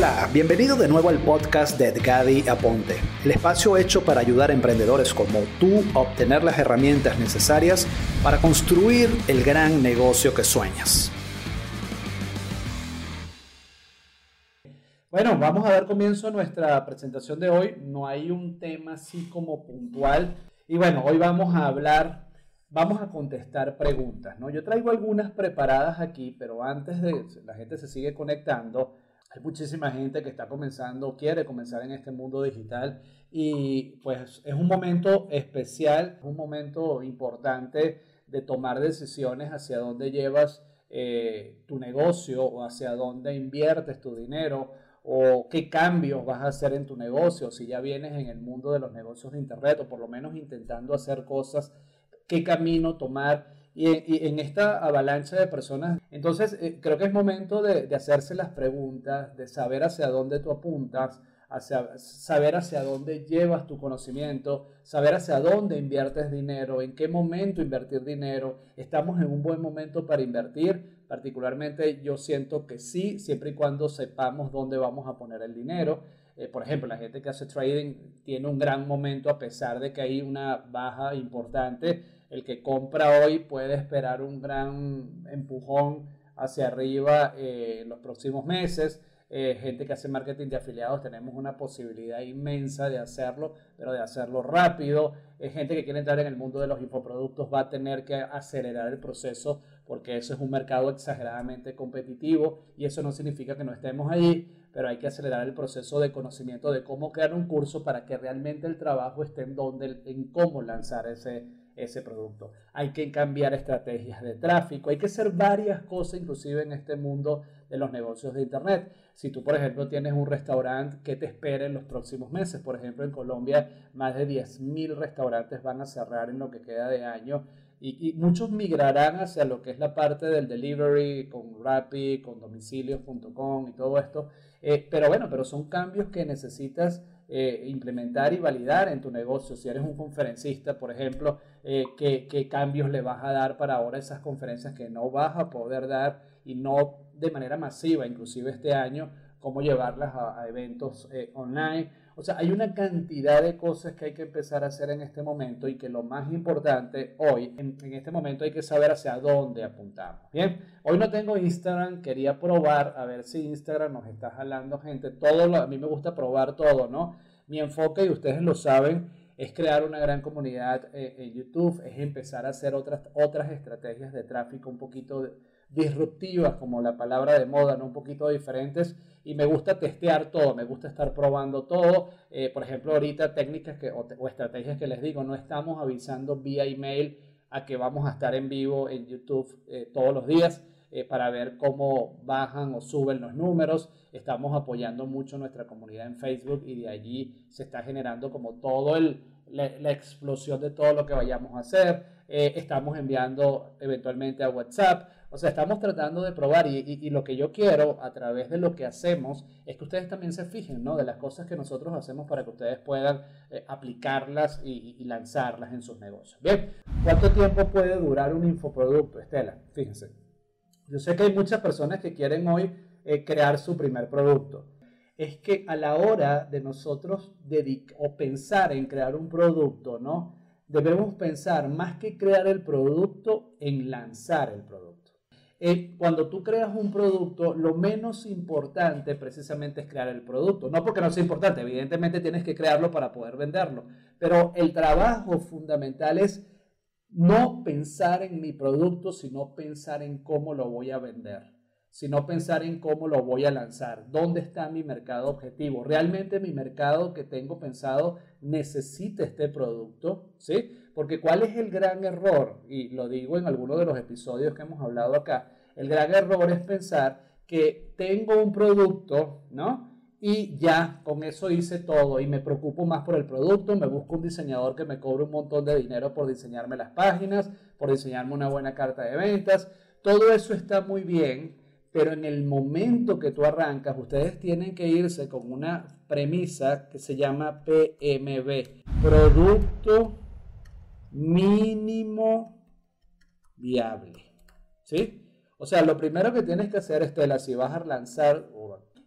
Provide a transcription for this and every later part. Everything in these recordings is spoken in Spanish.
Hola, bienvenido de nuevo al podcast de Edgadi Aponte, el espacio hecho para ayudar a emprendedores como tú a obtener las herramientas necesarias para construir el gran negocio que sueñas. Bueno, vamos a dar comienzo a nuestra presentación de hoy. No hay un tema así como puntual. Y bueno, hoy vamos a hablar, vamos a contestar preguntas, ¿no? Yo traigo algunas preparadas aquí, pero antes de la gente se sigue conectando, hay muchísima gente que está comenzando, quiere comenzar en este mundo digital y pues es un momento especial, un momento importante de tomar decisiones hacia dónde llevas eh, tu negocio o hacia dónde inviertes tu dinero o qué cambios vas a hacer en tu negocio, si ya vienes en el mundo de los negocios de Internet o por lo menos intentando hacer cosas, qué camino tomar y, en esta avalancha de personas. Entonces, eh, creo que es momento de, hacerse las preguntas, de saber hacia dónde tú apuntas, hacia, saber hacia dónde llevas tu conocimiento, saber hacia dónde inviertes dinero, en qué momento invertir dinero. Estamos en un buen momento para invertir. Particularmente yo siento que sí, siempre y cuando sepamos dónde vamos a poner el dinero. Eh, por ejemplo, la gente que hace trading tiene un gran momento a pesar de que hay una baja importante el que compra hoy puede esperar un gran empujón hacia arriba eh, en los próximos meses. Eh, gente que hace marketing de afiliados, tenemos una posibilidad inmensa de hacerlo, pero de hacerlo rápido. Eh, gente que quiere entrar en el mundo de los infoproductos va a tener que acelerar el proceso porque eso es un mercado exageradamente competitivo y eso no significa que no estemos ahí, pero hay que acelerar el proceso de conocimiento de cómo crear un curso para que realmente el trabajo esté en donde, en cómo lanzar ese, ese producto. Hay que cambiar estrategias de tráfico, hay que hacer varias cosas inclusive en este mundo de los negocios de Internet. Si tú, por ejemplo, tienes un restaurante, ¿qué te espera en los próximos meses? Por ejemplo, en Colombia, más de 10.000 restaurantes van a cerrar en lo que queda de año y, muchos migrarán hacia lo que es la parte del delivery con Rappi, con domicilios.com y todo esto. Eh, pero bueno, pero son cambios que necesitas eh, implementar y validar en tu negocio. Si eres un conferencista, por ejemplo, eh, ¿qué, ¿qué, cambios le vas a dar para ahora esas conferencias que no vas a poder dar y no de manera masiva, inclusive este año, cómo llevarlas a, eventos eh, online. O sea, hay una cantidad de cosas que hay que empezar a hacer en este momento y que lo más importante hoy, en, este momento hay que saber hacia dónde apuntamos. Bien, hoy no tengo Instagram, quería probar a ver si Instagram nos está jalando gente. Todo a mí me gusta probar todo, ¿no? Mi enfoque, y ustedes lo saben, es crear una gran comunidad eh, en YouTube, es empezar a hacer otras, otras estrategias de tráfico un poquito disruptivas, como la palabra de moda, ¿no? un poquito diferentes y me gusta testear todo, me gusta estar probando todo. Eh, por ejemplo, ahorita técnicas que, o, estrategias que les digo, no estamos avisando vía email a que vamos a estar en vivo en YouTube eh, todos los días. Eh, para ver cómo bajan o suben los números. Estamos apoyando mucho nuestra comunidad en Facebook y de allí se está generando como todo el, la, explosión de todo lo que vayamos a hacer. Estamos enviando eventualmente a WhatsApp. O sea, estamos tratando de probar y, lo que yo quiero a través de lo que hacemos es que ustedes también se fijen, ¿no? De las cosas que nosotros hacemos para que ustedes puedan eh, aplicarlas y, lanzarlas en sus negocios. Bien, ¿cuánto tiempo puede durar un infoproducto, Estela? Fíjense. Yo sé que hay muchas personas que quieren hoy eh, crear su primer producto. Es que a la hora de nosotros o pensar en crear un producto, ¿no? Debemos pensar más que crear el producto en lanzar el producto. Cuando tú creas un producto, lo menos importante precisamente es crear el producto. No porque no sea importante, evidentemente tienes que crearlo para poder venderlo, pero el trabajo fundamental es no pensar en mi producto, sino pensar en cómo lo voy a vender, sino pensar en cómo lo voy a lanzar, dónde está mi mercado objetivo. ¿Realmente mi mercado que tengo pensado necesita este producto? ¿Sí? Porque ¿cuál es el gran error? Y lo digo en alguno de los episodios que hemos hablado acá. El gran error es pensar que tengo un producto, ¿no? Y ya con eso hice todo y me preocupo más por el producto, me busco un diseñador que me cobre un montón de dinero por diseñarme las páginas, por diseñarme una buena carta de ventas. Todo eso está muy bien, pero en el momento que tú arrancas, ustedes tienen que irse con una premisa que se llama PMB, producto mínimo viable. ¿Sí? O sea, lo primero que tienes que hacer, Estela, si vas a lanzar,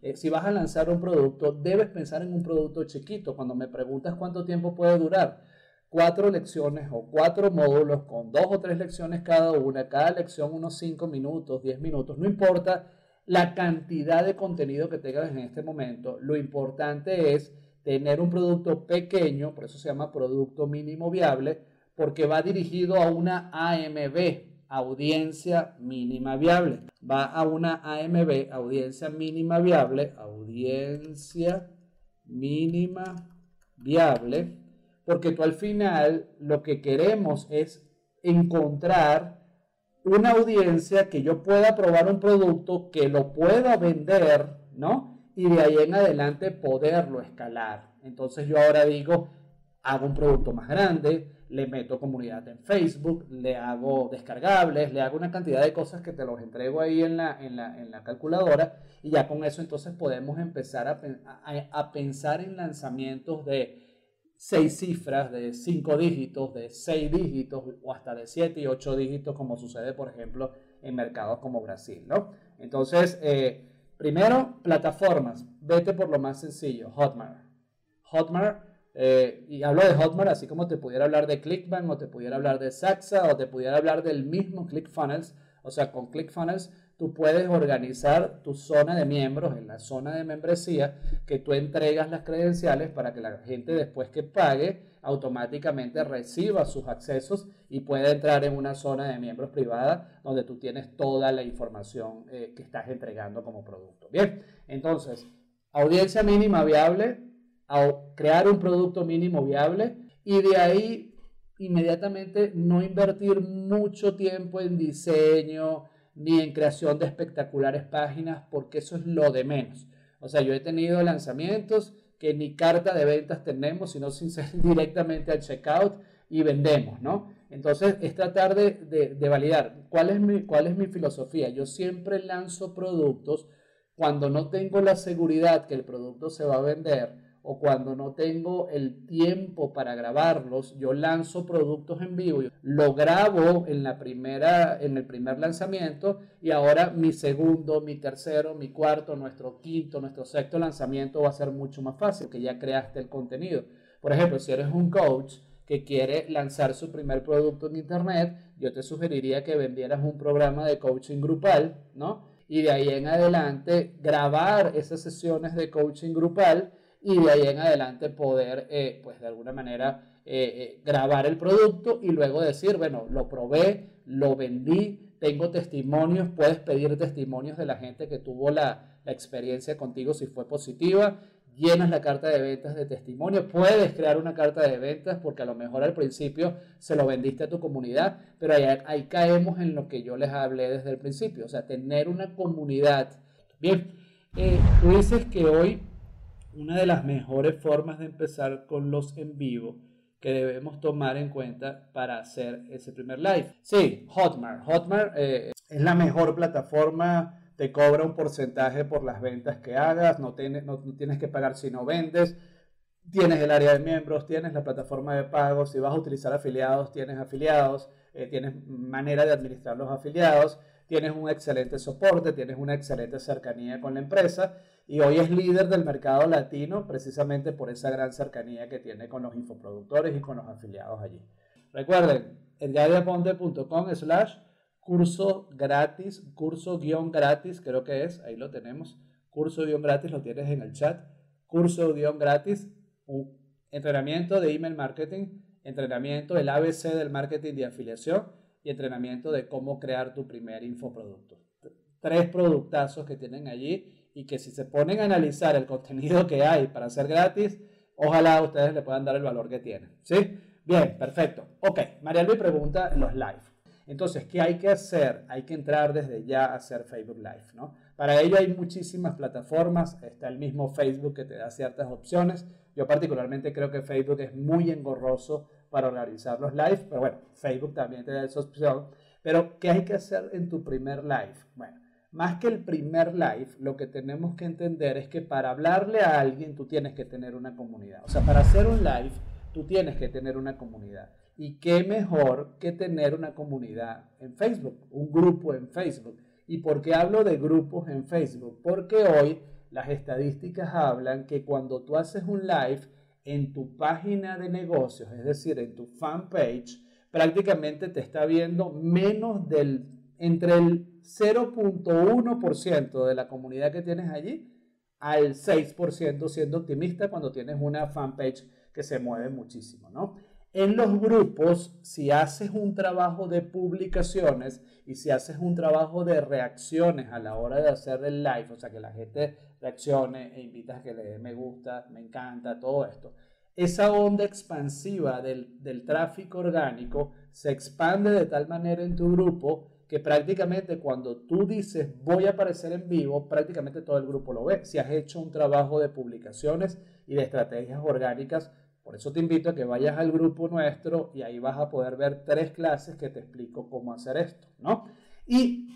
Eh, si vas a lanzar un producto, debes pensar en un producto chiquito. Cuando me preguntas cuánto tiempo puede durar, cuatro lecciones o cuatro módulos con dos o tres lecciones cada una, cada lección unos cinco minutos, diez minutos, no importa la cantidad de contenido que tengas en este momento, lo importante es tener un producto pequeño, por eso se llama producto mínimo viable, porque va dirigido a una AMB, audiencia mínima viable. Va a una AMB, audiencia mínima viable, audiencia mínima viable, porque tú al final lo que queremos es encontrar una audiencia que yo pueda probar un producto, que lo pueda vender, ¿no? Y de ahí en adelante poderlo escalar. Entonces yo ahora digo, hago un producto más grande, le meto comunidad en Facebook, le hago descargables, le hago una cantidad de cosas que te los entrego ahí en la, en la, calculadora y ya con eso entonces podemos empezar a, a pensar en lanzamientos de seis cifras, de cinco dígitos, de seis dígitos o hasta de siete y ocho dígitos, como sucede, por ejemplo, en mercados como Brasil, ¿no? Entonces, eh, primero, plataformas. Vete por lo más sencillo, Hotmart. Hotmart, eh, y hablo de Hotmart así como te pudiera hablar de Clickbank o te pudiera hablar de Saxa o te pudiera hablar del mismo ClickFunnels. O sea, con ClickFunnels tú puedes organizar tu zona de miembros en la zona de membresía que tú entregas las credenciales para que la gente después que pague automáticamente reciba sus accesos y pueda entrar en una zona de miembros privada donde tú tienes toda la información eh, que estás entregando como producto. Bien, entonces, audiencia mínima viable, crear un producto mínimo viable y de ahí inmediatamente no invertir mucho tiempo en diseño, ni en creación de espectaculares páginas, porque eso es lo de menos. O sea, yo he tenido lanzamientos que ni carta de ventas tenemos, sino sin ser directamente al checkout y vendemos, ¿no? Entonces, es tratar de, de, validar cuál es, mi, cuál es mi filosofía. Yo siempre lanzo productos cuando no tengo la seguridad que el producto se va a vender o cuando no tengo el tiempo para grabarlos, yo lanzo productos en vivo, lo grabo en la primera en el primer lanzamiento y ahora mi segundo, mi tercero, mi cuarto, nuestro quinto, nuestro sexto lanzamiento va a ser mucho más fácil, que ya creaste el contenido. Por ejemplo, si eres un coach que quiere lanzar su primer producto en internet, yo te sugeriría que vendieras un programa de coaching grupal, ¿no? Y de ahí en adelante grabar esas sesiones de coaching grupal y de ahí en adelante poder, eh, pues de alguna manera, eh, eh, grabar el producto y luego decir, bueno, lo probé, lo vendí, tengo testimonios, puedes pedir testimonios de la gente que tuvo la, experiencia contigo si fue positiva, llenas la carta de ventas de testimonio, puedes crear una carta de ventas porque a lo mejor al principio se lo vendiste a tu comunidad, pero ahí, ahí caemos en lo que yo les hablé desde el principio, o sea, tener una comunidad. Bien, tú dices que hoy una de las mejores formas de empezar con los en vivo que debemos tomar en cuenta para hacer ese primer live. Sí, Hotmart. Hotmart eh, es la mejor plataforma, te cobra un porcentaje por las ventas que hagas, no tienes, no, tienes que pagar si no vendes, tienes el área de miembros, tienes la plataforma de pagos, si vas a utilizar afiliados, tienes afiliados, eh, tienes manera de administrar los afiliados, tienes un excelente soporte, tienes una excelente cercanía con la empresa y hoy es líder del mercado latino precisamente por esa gran cercanía que tiene con los infoproductores y con los afiliados allí. Recuerden, edgadiaponte.com slash curso gratis, curso guion gratis, creo que es, ahí lo tenemos, curso guion gratis, lo tienes en el chat, curso guion gratis, un entrenamiento de email marketing, entrenamiento, el ABC del marketing de afiliación y entrenamiento de cómo crear tu primer infoproducto. Tres productazos que tienen allí y que si se ponen a analizar el contenido que hay para hacer gratis, ojalá ustedes le puedan dar el valor que tienen. ¿Sí? Bien, perfecto. Ok, María Luis pregunta los live. Entonces, ¿qué hay que hacer? Hay que entrar desde ya a hacer Facebook Live, ¿no? Para ello hay muchísimas plataformas, está el mismo Facebook que te da ciertas opciones. Yo particularmente creo que Facebook es muy engorroso para organizar los live, pero bueno, Facebook también te da esa opción. Pero, ¿qué hay que hacer en tu primer live? Bueno, más que el primer live, lo que tenemos que entender es que para hablarle a alguien tú tienes que tener una comunidad. O sea, para hacer un live, tú tienes que tener una comunidad. Y qué mejor que tener una comunidad en Facebook, un grupo en Facebook. ¿Y por qué hablo de grupos en Facebook? Porque hoy las estadísticas hablan que cuando tú haces un live en tu página de negocios, es decir, en tu fanpage, prácticamente te está viendo menos del, entre el 0.1% de la comunidad que tienes allí al 6% siendo optimista cuando tienes una fanpage que se mueve muchísimo, ¿no? En los grupos, si haces un trabajo de publicaciones y si haces un trabajo de reacciones a la hora de hacer el live, o sea, que la gente reaccione e invitas a que le dé me gusta, me encanta, todo esto, esa onda expansiva del, del tráfico orgánico se expande de tal manera en tu grupo que prácticamente cuando tú dices voy a aparecer en vivo, prácticamente todo el grupo lo ve. Si has hecho un trabajo de publicaciones y de estrategias orgánicas, por eso te invito a que vayas al grupo nuestro y ahí vas a poder ver tres clases que te explico cómo hacer esto, ¿no? Y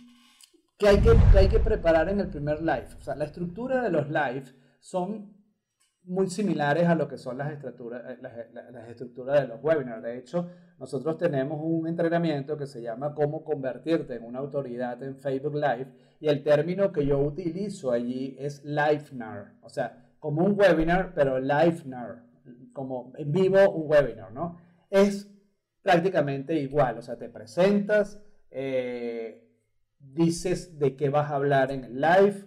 que hay que, hay que preparar en el primer live. O sea, la estructura de los live son muy similares a lo que son las estructuras, eh, las, las, estructuras de los webinars. De hecho, nosotros tenemos un entrenamiento que se llama cómo convertirte en una autoridad en Facebook Live y el término que yo utilizo allí es LiveNar, o sea, como un webinar, pero LiveNar, como en vivo un webinar, ¿no? Es prácticamente igual, o sea, te presentas, eh, dices de qué vas a hablar en el live,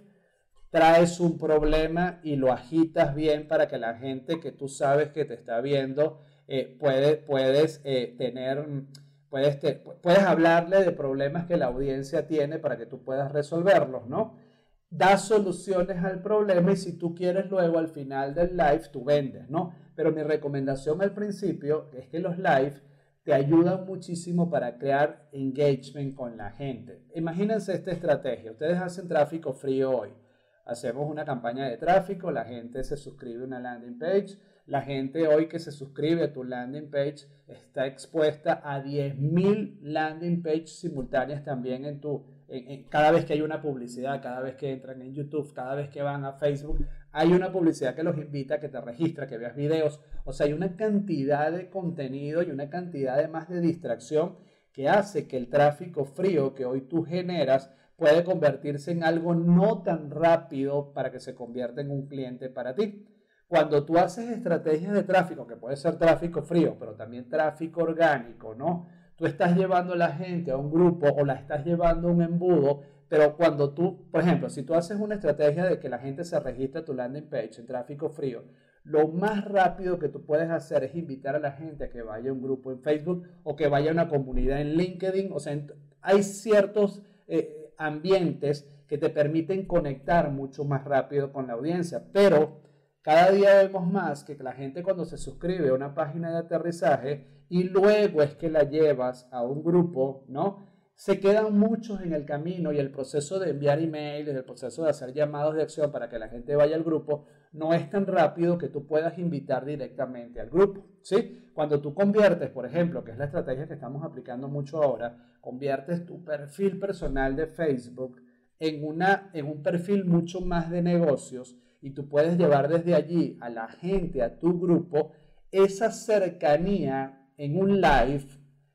traes un problema y lo agitas bien para que la gente que tú sabes que te está viendo eh, puede, puedes eh, tener, puedes, puedes hablarle de problemas que la audiencia tiene para que tú puedas resolverlos, ¿no? Das soluciones al problema y si tú quieres luego al final del live tú vendes, ¿no? Pero mi recomendación al principio es que los live te ayudan muchísimo para crear engagement con la gente. Imagínense esta estrategia. Ustedes hacen tráfico frío hoy. Hacemos una campaña de tráfico, la gente se suscribe a una landing page. La gente hoy que se suscribe a tu landing page está expuesta a 10.000 landing pages simultáneas también en tu cada vez que hay una publicidad, cada vez que entran en YouTube, cada vez que van a Facebook, hay una publicidad que los invita que te registres, que veas videos. O sea, hay una cantidad de contenido y una cantidad de más de distracción que hace que el tráfico frío que hoy tú generas puede convertirse en algo no tan rápido para que se convierta en un cliente para ti. Cuando tú haces estrategias de tráfico, que puede ser tráfico frío, pero también tráfico orgánico, ¿no? Tú estás llevando a la gente a un grupo o la estás llevando a un embudo, pero cuando tú, por ejemplo, si tú haces una estrategia de que la gente se registre a tu landing page en tráfico frío, lo más rápido que tú puedes hacer es invitar a la gente a que vaya a un grupo en Facebook o que vaya a una comunidad en LinkedIn. O sea, hay ciertos eh, ambientes que te permiten conectar mucho más rápido con la audiencia, pero cada día vemos más que la gente cuando se suscribe a una página de aterrizaje y luego es que la llevas a un grupo, ¿no? Se quedan muchos en el camino y el proceso de enviar emails, el proceso de hacer llamados de acción para que la gente vaya al grupo, no es tan rápido que tú puedas invitar directamente al grupo, ¿sí? Cuando tú conviertes, por ejemplo, que es la estrategia que estamos aplicando mucho ahora, conviertes tu perfil personal de Facebook en, una, en un perfil mucho más de negocios y tú puedes llevar desde allí a la gente, a tu grupo, esa cercanía en un live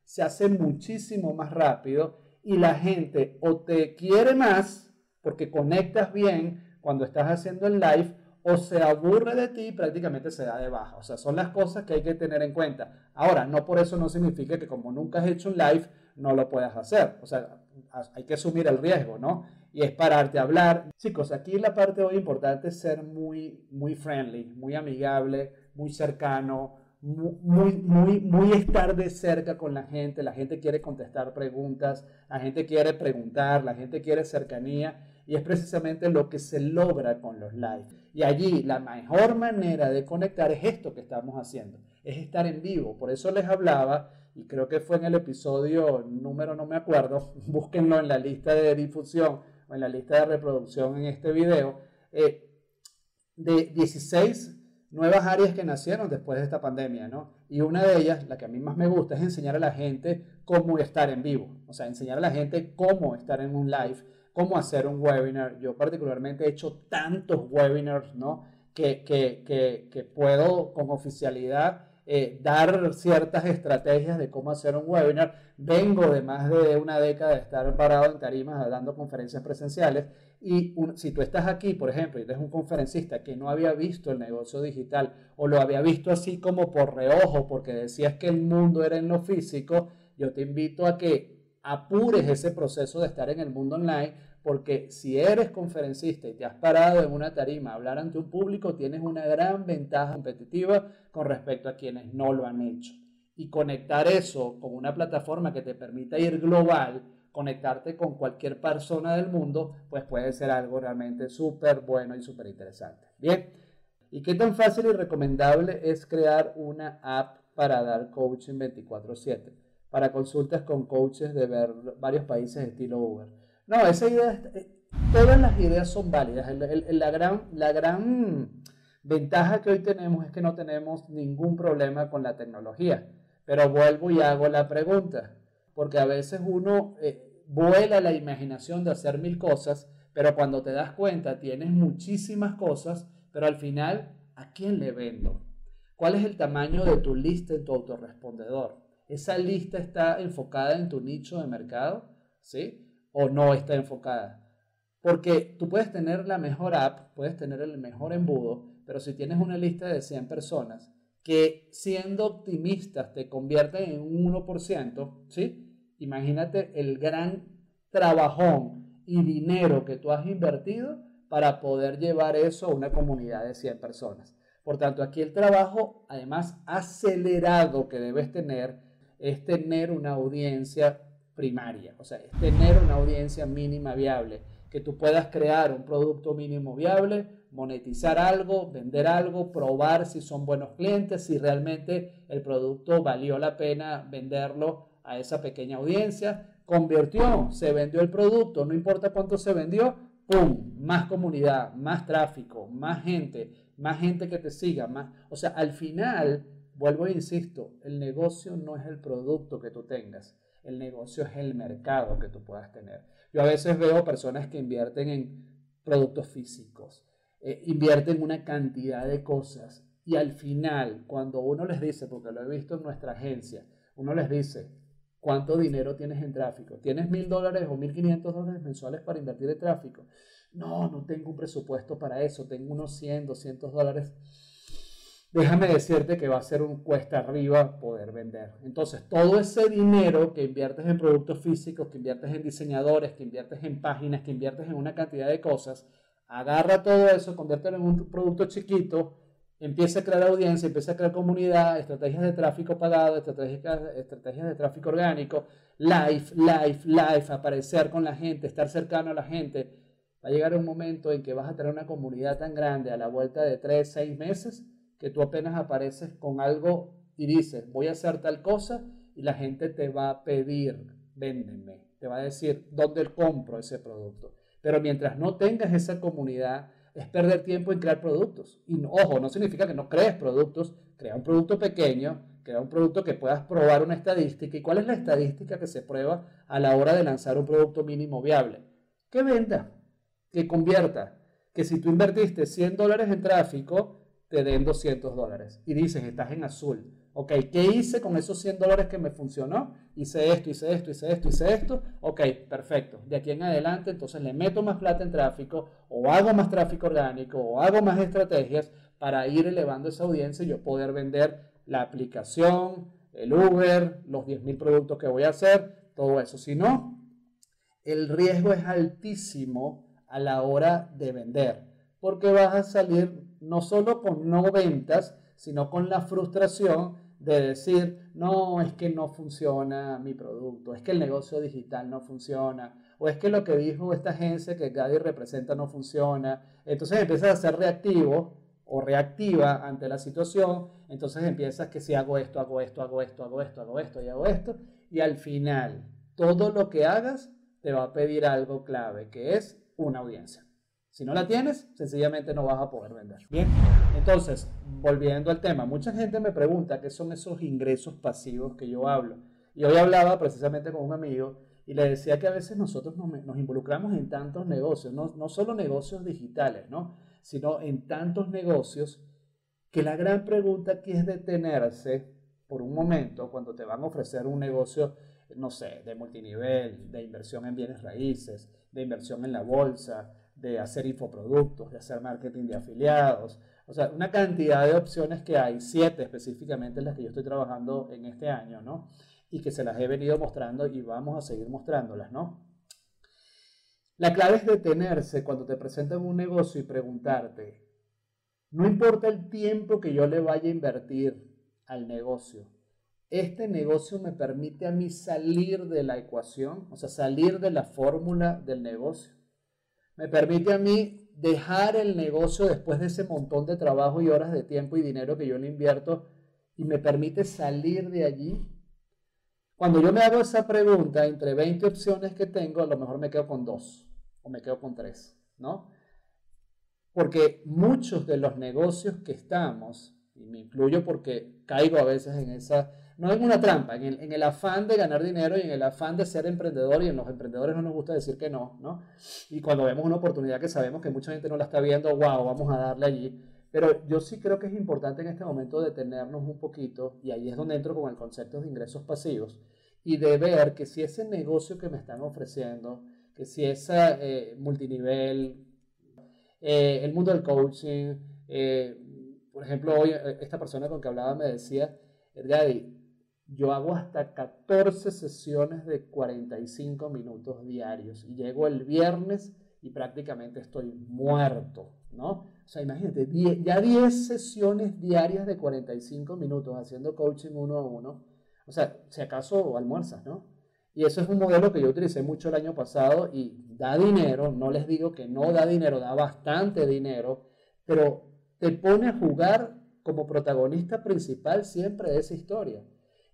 se hace muchísimo más rápido y la gente o te quiere más porque conectas bien cuando estás haciendo el live o se aburre de ti y prácticamente se da de baja. O sea, son las cosas que hay que tener en cuenta. Ahora, no por eso no significa que como nunca has hecho un live, no lo puedas hacer. O sea, hay que asumir el riesgo, ¿no? Y es pararte a hablar. Chicos, aquí la parte hoy importante es ser muy, muy friendly, muy amigable, muy cercano, muy, muy, muy estar de cerca con la gente, la gente quiere contestar preguntas, la gente quiere preguntar, la gente quiere cercanía y es precisamente lo que se logra con los live. Y allí la mejor manera de conectar es esto que estamos haciendo, es estar en vivo. Por eso les hablaba, y creo que fue en el episodio número, no me acuerdo, búsquenlo en la lista de difusión o en la lista de reproducción en este video, eh, de 16 nuevas áreas que nacieron después de esta pandemia, ¿no? Y una de ellas, la que a mí más me gusta, es enseñar a la gente cómo estar en vivo, o sea, enseñar a la gente cómo estar en un live, cómo hacer un webinar. Yo particularmente he hecho tantos webinars, ¿no? Que, que, que, puedo con oficialidad eh, dar ciertas estrategias de cómo hacer un webinar. Vengo de más de una década de estar parado en tarimas dando conferencias presenciales Y si tú estás aquí, por ejemplo, y eres un conferencista que no había visto el negocio digital o lo había visto así como por reojo porque decías que el mundo era en lo físico, yo te invito a que apures ese proceso de estar en el mundo online porque si eres conferencista y te has parado en una tarima a hablar ante un público, tienes una gran ventaja competitiva con respecto a quienes no lo han hecho. Y conectar eso con una plataforma que te permita ir global, conectarte con cualquier persona del mundo, pues puede ser algo realmente súper bueno y súper interesante. Bien, ¿y qué tan fácil y recomendable es crear una app para dar coaching 24/7? Para consultas con coaches de varios países estilo Uber. No, esa idea, eh, todas las ideas son válidas. la, gran, la gran ventaja que hoy tenemos es que no tenemos ningún problema con la tecnología. Pero vuelvo y hago la pregunta, porque a veces uno eh, vuela la imaginación de hacer mil cosas, pero cuando te das cuenta tienes muchísimas cosas, pero al final, ¿a quién le vendo? ¿Cuál es el tamaño de tu lista en tu autorrespondedor? ¿Esa lista está enfocada en tu nicho de mercado? ¿Sí? o no está enfocada. Porque tú puedes tener la mejor app, puedes tener el mejor embudo, pero si tienes una lista de 100 personas que siendo optimistas te convierten en un 1%, ¿sí? Imagínate el gran trabajón y dinero que tú has invertido para poder llevar eso a una comunidad de 100 personas. Por tanto, aquí el trabajo, además acelerado que debes tener, es tener una audiencia primaria, o sea, tener una audiencia mínima viable, que tú puedas crear un producto mínimo viable, monetizar algo, vender algo, probar si son buenos clientes, si realmente el producto valió la pena venderlo a esa pequeña audiencia, convirtió, se vendió el producto, no importa cuánto se vendió, ¡pum! Más comunidad, más tráfico, más gente, más gente que te siga, más, o sea, al final, vuelvo e insisto, el negocio no es el producto que tú tengas, el negocio es el mercado que tú puedas tener. Yo a veces veo personas que invierten en productos físicos, eh, invierten una cantidad de cosas y al final, cuando uno les dice, porque lo he visto en nuestra agencia, uno les dice, ¿cuánto dinero tienes en tráfico? ¿Tienes mil dólares o mil quinientos dólares mensuales para invertir en tráfico? No, no tengo un presupuesto para eso, tengo unos 100, 200 dólares déjame decirte que va a ser un cuesta arriba poder vender. Entonces, todo ese dinero que inviertes en productos físicos, que inviertes en diseñadores, que inviertes en páginas, que inviertes en una cantidad de cosas, agarra todo eso, conviértelo en un producto chiquito, empieza a crear audiencia, empieza a crear comunidad, estrategias de tráfico pagado, estrategias, estrategias de tráfico orgánico, live, live, live, aparecer con la gente, estar cercano a la gente. Va a llegar un momento en que vas a tener una comunidad tan grande a la vuelta de 3, 6 meses que tú apenas apareces con algo y dices, voy a hacer tal cosa y la gente te va a pedir, véndeme, te va a decir dónde compro ese producto. Pero mientras no tengas esa comunidad, es perder tiempo en crear productos. Y ojo, no significa que no crees productos, crea un producto pequeño, crea un producto que puedas probar una estadística. ¿Y cuál es la estadística que se prueba a la hora de lanzar un producto mínimo viable? Que venda, que convierta, que si tú invertiste 100 dólares en tráfico, te den 200 dólares. Y dices, estás en azul. Ok, ¿qué hice con esos 100 dólares que me funcionó? Hice esto, hice esto, hice esto, hice esto. Ok, perfecto. De aquí en adelante, entonces le meto más plata en tráfico, o hago más tráfico orgánico, o hago más estrategias para ir elevando esa audiencia y yo poder vender la aplicación, el Uber, los 10.000 productos que voy a hacer, todo eso. Si no, el riesgo es altísimo a la hora de vender, porque vas a salir no solo con no ventas, sino con la frustración de decir, no, es que no funciona mi producto, es que el negocio digital no funciona, o es que lo que dijo esta agencia que Gadi representa no funciona. Entonces empiezas a ser reactivo o reactiva ante la situación, entonces empiezas que si hago esto, hago esto, hago esto, hago esto, hago esto y hago esto, y al final todo lo que hagas te va a pedir algo clave, que es una audiencia. Si no la tienes, sencillamente no vas a poder vender. Bien, entonces, volviendo al tema, mucha gente me pregunta qué son esos ingresos pasivos que yo hablo. Y hoy hablaba precisamente con un amigo y le decía que a veces nosotros nos, involucramos en tantos negocios, no, no solo negocios digitales, ¿no? sino en tantos negocios que la gran pregunta aquí es detenerse por un momento cuando te van a ofrecer un negocio, no sé, de multinivel, de inversión en bienes raíces, de inversión en la bolsa, de hacer infoproductos, de hacer marketing de afiliados, o sea, una cantidad de opciones que hay, siete específicamente las que yo estoy trabajando en este año, ¿no? Y que se las he venido mostrando y vamos a seguir mostrándolas, ¿no? La clave es detenerse cuando te presentan un negocio y preguntarte, no importa el tiempo que yo le vaya a invertir al negocio, este negocio me permite a mí salir de la ecuación, o sea, salir de la fórmula del negocio. Me permite a mí dejar el negocio después de ese montón de trabajo y horas de tiempo y dinero que yo le invierto y me permite salir de allí. Cuando yo me hago esa pregunta, entre 20 opciones que tengo, a lo mejor me quedo con dos o me quedo con tres, ¿no? Porque muchos de los negocios que estamos, y me incluyo porque caigo a veces en esa no es una trampa, en el, afán de ganar dinero y en el afán de ser emprendedor, y en los emprendedores no nos gusta decir que no, ¿no? Y cuando vemos una oportunidad que sabemos que mucha gente no la está viendo, wow, vamos a darle allí. Pero yo sí creo que es importante en este momento detenernos un poquito, y ahí es donde entro con el concepto de ingresos pasivos, y de ver que si ese negocio que me están ofreciendo, que si ese eh, multinivel, eh, el mundo del coaching, eh, por ejemplo, hoy esta persona con que hablaba me decía, Edgadi, yo hago hasta 14 sesiones de 45 minutos diarios y llego el viernes y prácticamente estoy muerto, ¿no? O sea, imagínate, ya 10 sesiones diarias de 45 minutos haciendo coaching uno a uno. O sea, si acaso almuerzas, ¿no? Y eso es un modelo que yo utilicé mucho el año pasado y da dinero, no les digo que no da dinero, da bastante dinero, pero te pone a jugar como protagonista principal siempre de esa historia.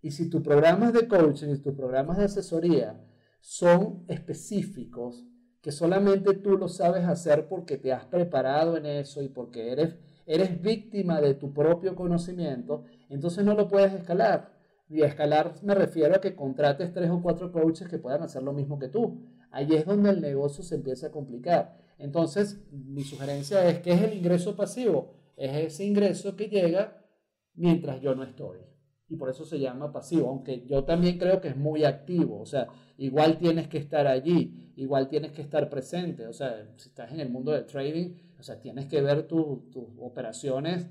Y si tus programas de coaching y tus programas de asesoría son específicos, que solamente tú lo sabes hacer porque te has preparado en eso y porque eres, eres víctima de tu propio conocimiento, entonces no lo puedes escalar. Y a escalar me refiero a que contrates tres o cuatro coaches que puedan hacer lo mismo que tú. Ahí es donde el negocio se empieza a complicar. Entonces, mi sugerencia es, ¿qué es el ingreso pasivo? Es ese ingreso que llega mientras yo no estoy y por eso se llama pasivo, aunque yo también creo que es muy activo, o sea, igual tienes que estar allí, igual tienes que estar presente, o sea, si estás en el mundo del trading, o sea, tienes que ver tus operaciones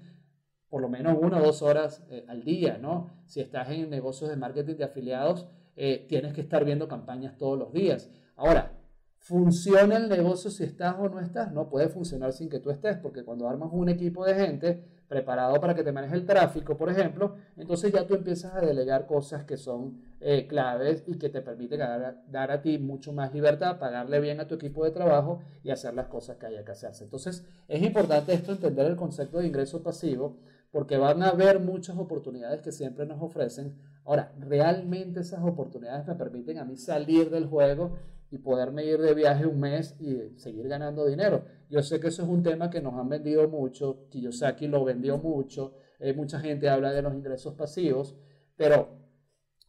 por lo menos una o dos horas eh, al día, ¿no? Si estás en negocios de marketing de afiliados, eh, tienes que estar viendo campañas todos los días. Ahora, ¿funciona el negocio si estás o no estás? No puede funcionar sin que tú estés, porque cuando armas un equipo de gente, preparado para que te maneje el tráfico, por ejemplo, entonces ya tú empiezas a delegar cosas que son eh, claves y que te permiten dar, a ti mucho más libertad, pagarle bien a tu equipo de trabajo y hacer las cosas que haya que hacerse. Entonces es importante esto, entender el concepto de ingreso pasivo, porque van a haber muchas oportunidades que siempre nos ofrecen. Ahora, realmente esas oportunidades me permiten a mí salir del juego y poderme ir de viaje un mes y seguir ganando dinero. Yo sé que eso es un tema que nos han vendido mucho, Kiyosaki lo vendió mucho, eh, mucha gente habla de los ingresos pasivos, pero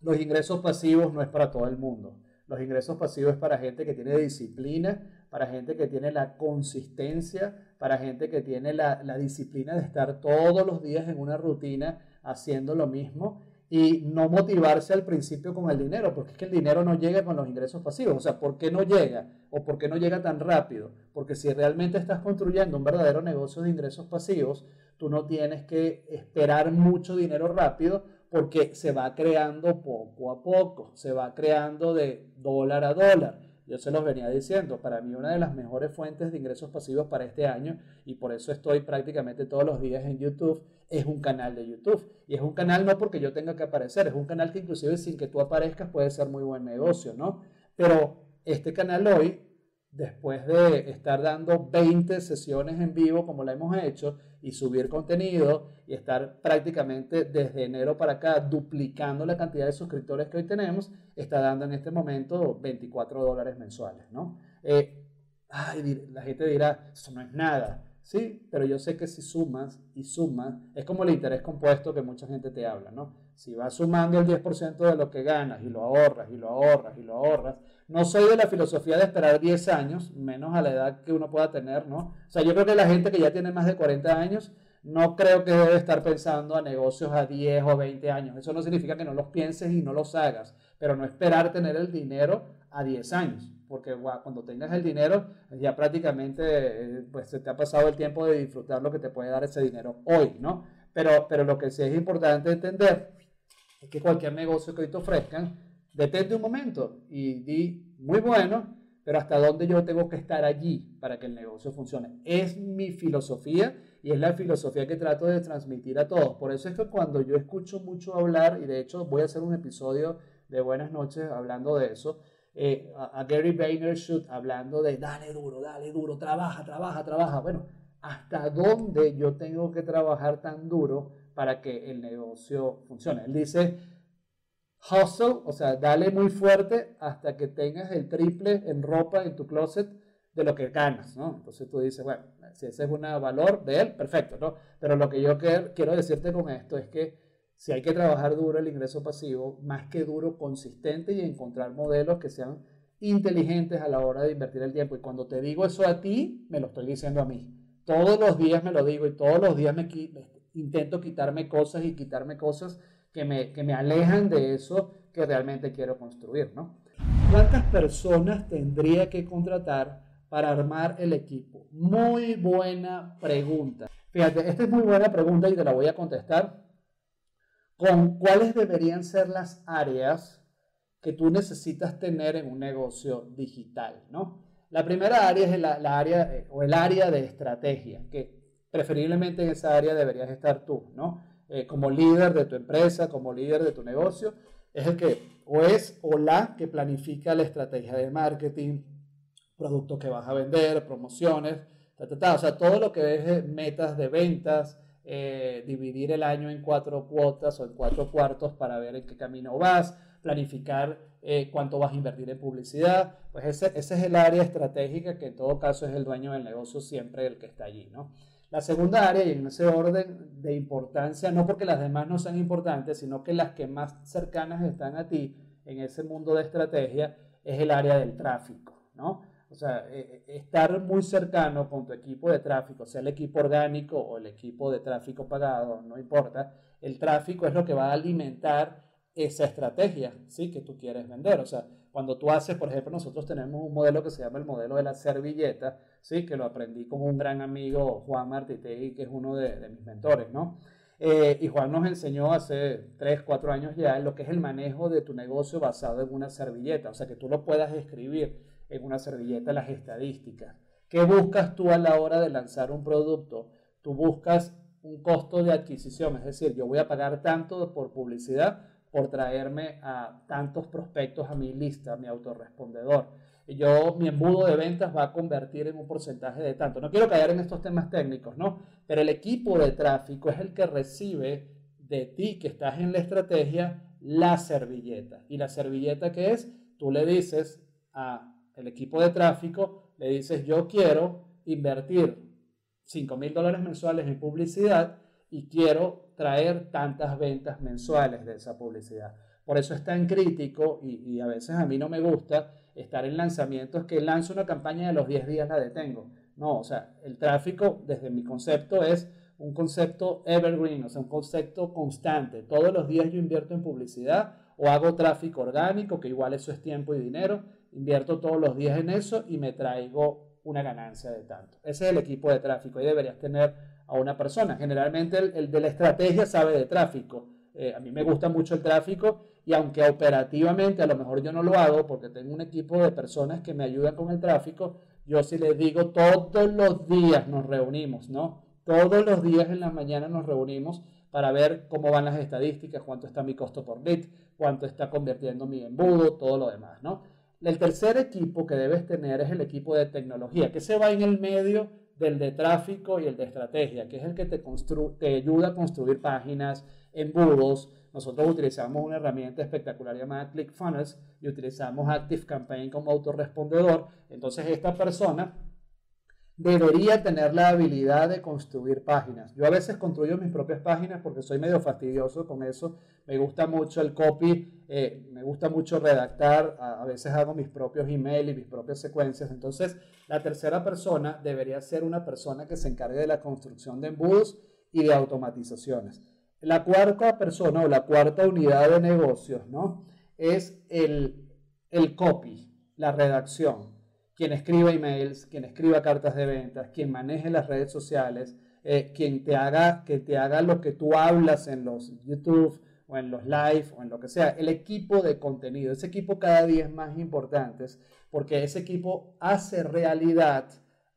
los ingresos pasivos no es para todo el mundo. Los ingresos pasivos es para gente que tiene disciplina, para gente que tiene la consistencia, para gente que tiene la, la disciplina de estar todos los días en una rutina haciendo lo mismo y no motivarse al principio con el dinero, porque es que el dinero no llega con los ingresos pasivos. O sea, ¿por qué no llega? ¿O por qué no llega tan rápido? Porque si realmente estás construyendo un verdadero negocio de ingresos pasivos, tú no tienes que esperar mucho dinero rápido porque se va creando poco a poco, se va creando de dólar a dólar. Yo se los venía diciendo, para mí una de las mejores fuentes de ingresos pasivos para este año, y por eso estoy prácticamente todos los días en YouTube, es un canal de YouTube. Y es un canal no porque yo tenga que aparecer, es un canal que inclusive sin que tú aparezcas puede ser muy buen negocio, ¿no? Pero este canal hoy después de estar dando 20 sesiones en vivo como la hemos hecho y subir contenido y estar prácticamente desde enero para acá duplicando la cantidad de suscriptores que hoy tenemos, está dando en este momento 24 dólares mensuales, ¿no? Eh, ay, la gente dirá, eso no es nada. Sí, pero yo sé que si sumas y sumas, es como el interés compuesto que mucha gente te habla, ¿no? Si vas sumando el 10% de lo que ganas y lo ahorras y lo ahorras y lo ahorras, no soy de la filosofía de esperar 10 años, menos a la edad que uno pueda tener, ¿no? O sea, yo creo que la gente que ya tiene más de 40 años, no creo que debe estar pensando a negocios a 10 o 20 años. Eso no significa que no los pienses y no los hagas, pero no esperar tener el dinero a 10 años porque cuando tengas el dinero, ya prácticamente eh, pues se te ha pasado el tiempo de disfrutar lo que te puede dar ese dinero hoy, ¿no? Pero, pero lo que sí es importante entender es que cualquier negocio que hoy te ofrezcan, detente un momento y di, muy bueno, pero hasta dónde yo tengo que estar allí para que el negocio funcione. Es mi filosofía y es la filosofía que trato de transmitir a todos. Por eso es que cuando yo escucho mucho hablar, y de hecho voy a hacer un episodio de Buenas noches hablando de eso, eh, a, Gary Vaynerchuk hablando de dale duro, dale duro, trabaja, trabaja, trabaja. Bueno, ¿hasta dónde yo tengo que trabajar tan duro para que el negocio funcione? Él dice, hustle, o sea, dale muy fuerte hasta que tengas el triple en ropa en tu closet de lo que ganas, ¿no? Entonces tú dices, bueno, si ese es un valor de él, perfecto, ¿no? Pero lo que yo quiero decirte con esto es que si hay que trabajar duro el ingreso pasivo, más que duro, consistente y encontrar modelos que sean inteligentes a la hora de invertir el tiempo. Y cuando te digo eso a ti, me lo estoy diciendo a mí. Todos los días me lo digo y todos los días me intento quitarme cosas y quitarme cosas que me, que me alejan de eso que realmente quiero construir, ¿no? ¿Cuántas personas tendría que contratar para armar el equipo? Muy buena pregunta. Fíjate, esta es muy buena pregunta y te la voy a contestar con cuáles deberían ser las áreas que tú necesitas tener en un negocio digital, ¿no? La primera área es la, área eh, o el área de estrategia, que preferiblemente en esa área deberías estar tú, ¿no? Eh, como líder de tu empresa, como líder de tu negocio, es el que o es o la que planifica la estrategia de marketing, productos que vas a vender, promociones, o sea, todo lo que es eh, metas de ventas, eh, dividir el año en cuatro cuotas o en cuatro cuartos para ver en qué camino vas, planificar cuánto vas a invertir en publicidad, pues ese, ese, es el área estratégica que en todo caso es el dueño del negocio siempre el que está allí, ¿no? La segunda área, y en ese orden de importancia, no porque las demás no sean importantes, sino que las que más cercanas están a ti en ese mundo de estrategia, es el área del tráfico, ¿no? O sea, eh, eh, estar muy cercano con tu equipo de tráfico, sea el equipo orgánico o el equipo de tráfico pagado, no importa, el tráfico es lo que va a alimentar esa estrategia, ¿sí? Que tú quieres vender. O sea, cuando tú haces, por ejemplo, nosotros tenemos un modelo que se llama el modelo de la servilleta, ¿sí? Que lo aprendí con un gran amigo, Juan Martitegui, que es uno de, mis mentores, ¿no? Eh, y Juan nos enseñó hace 3, 4 años ya lo que es el manejo de tu negocio basado en una servilleta, o sea, que tú lo puedas escribir en una servilleta las estadísticas. ¿Qué buscas tú a la hora de lanzar un producto? Tú buscas un costo de adquisición, es decir, yo voy a pagar tanto por publicidad por traerme a tantos prospectos a mi lista, a mi autorrespondedor. Yo, mi embudo de ventas va a convertir en un porcentaje de tanto. No quiero caer en estos temas técnicos, ¿no? Pero el equipo de tráfico es el que recibe de ti que estás en la estrategia la servilleta. ¿Y la servilleta qué es? Tú le dices a el equipo de tráfico, le dices, yo quiero invertir 5 mil dólares mensuales en publicidad y quiero traer tantas ventas mensuales de esa publicidad. Por eso es tan crítico y, a veces a mí no me gusta estar en lanzamientos que lanzo una campaña de los 10 días la detengo. No, o sea, el tráfico desde mi concepto es un concepto evergreen, o sea, un concepto constante. Todos los días yo invierto en publicidad o hago tráfico orgánico, que igual eso es tiempo y dinero. Invierto todos los días en eso y me traigo una ganancia de tanto. Ese es el equipo de tráfico y deberías tener a una persona. Generalmente el, de la estrategia sabe de tráfico. Eh, a mí me gusta mucho el tráfico y aunque operativamente a lo mejor yo no lo hago porque tengo un equipo de personas que me ayudan con el tráfico, yo sí les digo todos los días nos reunimos, ¿no? Todos los días en la mañana nos reunimos para ver cómo van las estadísticas, cuánto está mi costo por lead, cuánto está convirtiendo mi embudo, todo lo demás, ¿no? El tercer equipo que debes tener es el equipo de tecnología, que se va en el medio del de tráfico y el de estrategia, que es el que te, ayuda a construir páginas, embudos. Nosotros utilizamos una herramienta espectacular llamada ClickFunnels y utilizamos ActiveCampaign como autorrespondedor. Entonces esta persona debería tener la habilidad de construir páginas. Yo a veces construyo mis propias páginas porque soy medio fastidioso con eso. Me gusta mucho el copy, eh, me gusta mucho redactar, a, veces hago mis propios emails y mis propias secuencias. Entonces, la tercera persona debería ser una persona que se encargue de la construcción de embudos y de automatizaciones. La cuarta persona o la cuarta unidad de negocios, ¿no? Es el, el copy la redacción, quien escriba emails, quien escriba cartas de ventas, quien maneje las redes sociales, eh, quien te haga, que te haga lo que tú hablas en los YouTube o en los live o en lo que sea, el equipo de contenido, ese equipo cada día es más importante porque ese equipo hace realidad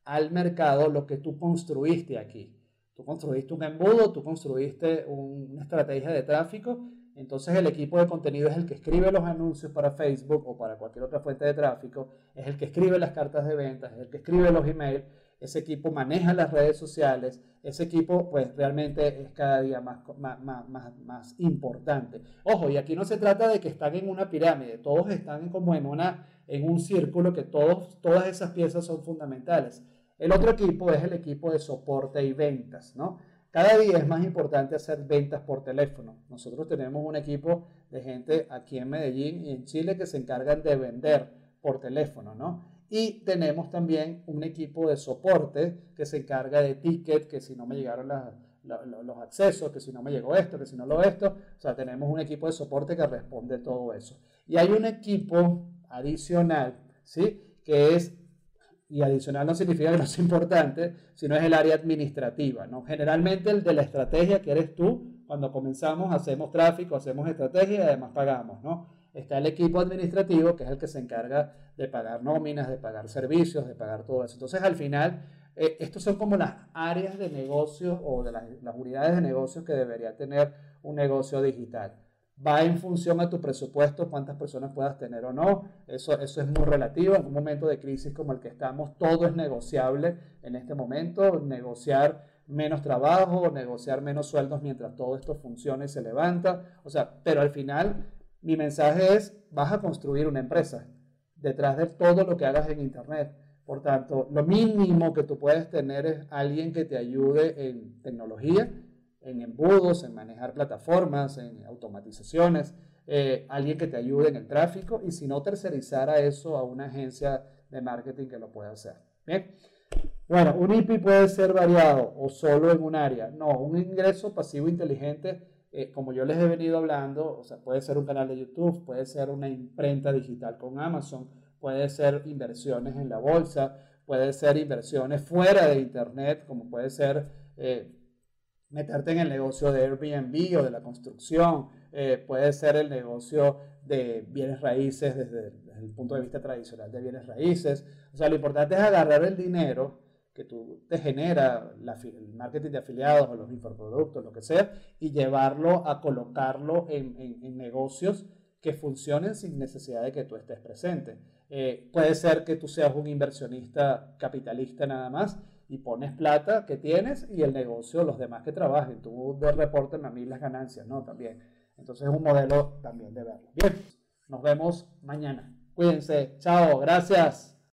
al mercado lo que tú construiste aquí. Tú construiste un embudo, tú construiste una estrategia de tráfico, entonces el equipo de contenido es el que escribe los anuncios para Facebook o para cualquier otra fuente de tráfico, es el que escribe las cartas de ventas, es el que escribe los emails, ese equipo maneja las redes sociales, ese equipo pues realmente es cada día más, más, más, más, importante. Ojo, y aquí no se trata de que están en una pirámide, todos están como en, una, en un círculo que todos, todas esas piezas son fundamentales. El otro equipo es el equipo de soporte y ventas, ¿no? Cada día es más importante hacer ventas por teléfono. Nosotros tenemos un equipo de gente aquí en Medellín y en Chile que se encargan de vender por teléfono, ¿no? Y tenemos también un equipo de soporte que se encarga de ticket, que si no me llegaron los accesos, que si no me llegó esto, que si no lo esto. O sea, tenemos un equipo de soporte que responde todo eso. Y hay un equipo adicional, ¿sí? Que es, y adicional no significa que no es importante, sino es el área administrativa, ¿no? Generalmente el de la estrategia, que eres tú, cuando comenzamos hacemos tráfico, hacemos estrategia y además pagamos, ¿no? Está el equipo administrativo, que es el que se encarga de pagar nóminas, de pagar servicios, de pagar todo eso. Entonces, al final, eh, estos son como las áreas de negocio o de las, unidades de negocios que debería tener un negocio digital. Va en función a tu presupuesto, cuántas personas puedas tener o no. Eso, eso es muy relativo. En un momento de crisis como el que estamos, todo es negociable en este momento. Negociar menos trabajo, negociar menos sueldos mientras todo esto funcione y se levanta. O sea, pero al final mi mensaje es, vas a construir una empresa detrás de todo lo que hagas en Internet. Por tanto, lo mínimo que tú puedes tener es alguien que te ayude en tecnología, en embudos, en manejar plataformas, en automatizaciones, eh, alguien que te ayude en el tráfico y si no, tercerizar a eso a una agencia de marketing que lo pueda hacer. Bien. Bueno, un IP puede ser variado o solo en un área. No, un ingreso pasivo inteligente eh, como yo les he venido hablando, o sea, puede ser un canal de YouTube, puede ser una imprenta digital con Amazon, puede ser inversiones en la bolsa, puede ser inversiones fuera de Internet, como puede ser eh, meterte en el negocio de Airbnb o de la construcción, eh, puede ser el negocio de bienes raíces desde, el punto de vista tradicional de bienes raíces. O sea, lo importante es agarrar el dinero que tú te genera el marketing de afiliados o los infoproductos, lo que sea, y llevarlo a colocarlo en, en, negocios que funcionen sin necesidad de que tú estés presente. Eh, puede ser que tú seas un inversionista capitalista nada más y pones plata que tienes y el negocio, los demás que trabajen, tú de reporten a mí las ganancias, ¿no? También. Entonces es un modelo también de verlo. Bien, nos vemos mañana. Cuídense. Chao, gracias.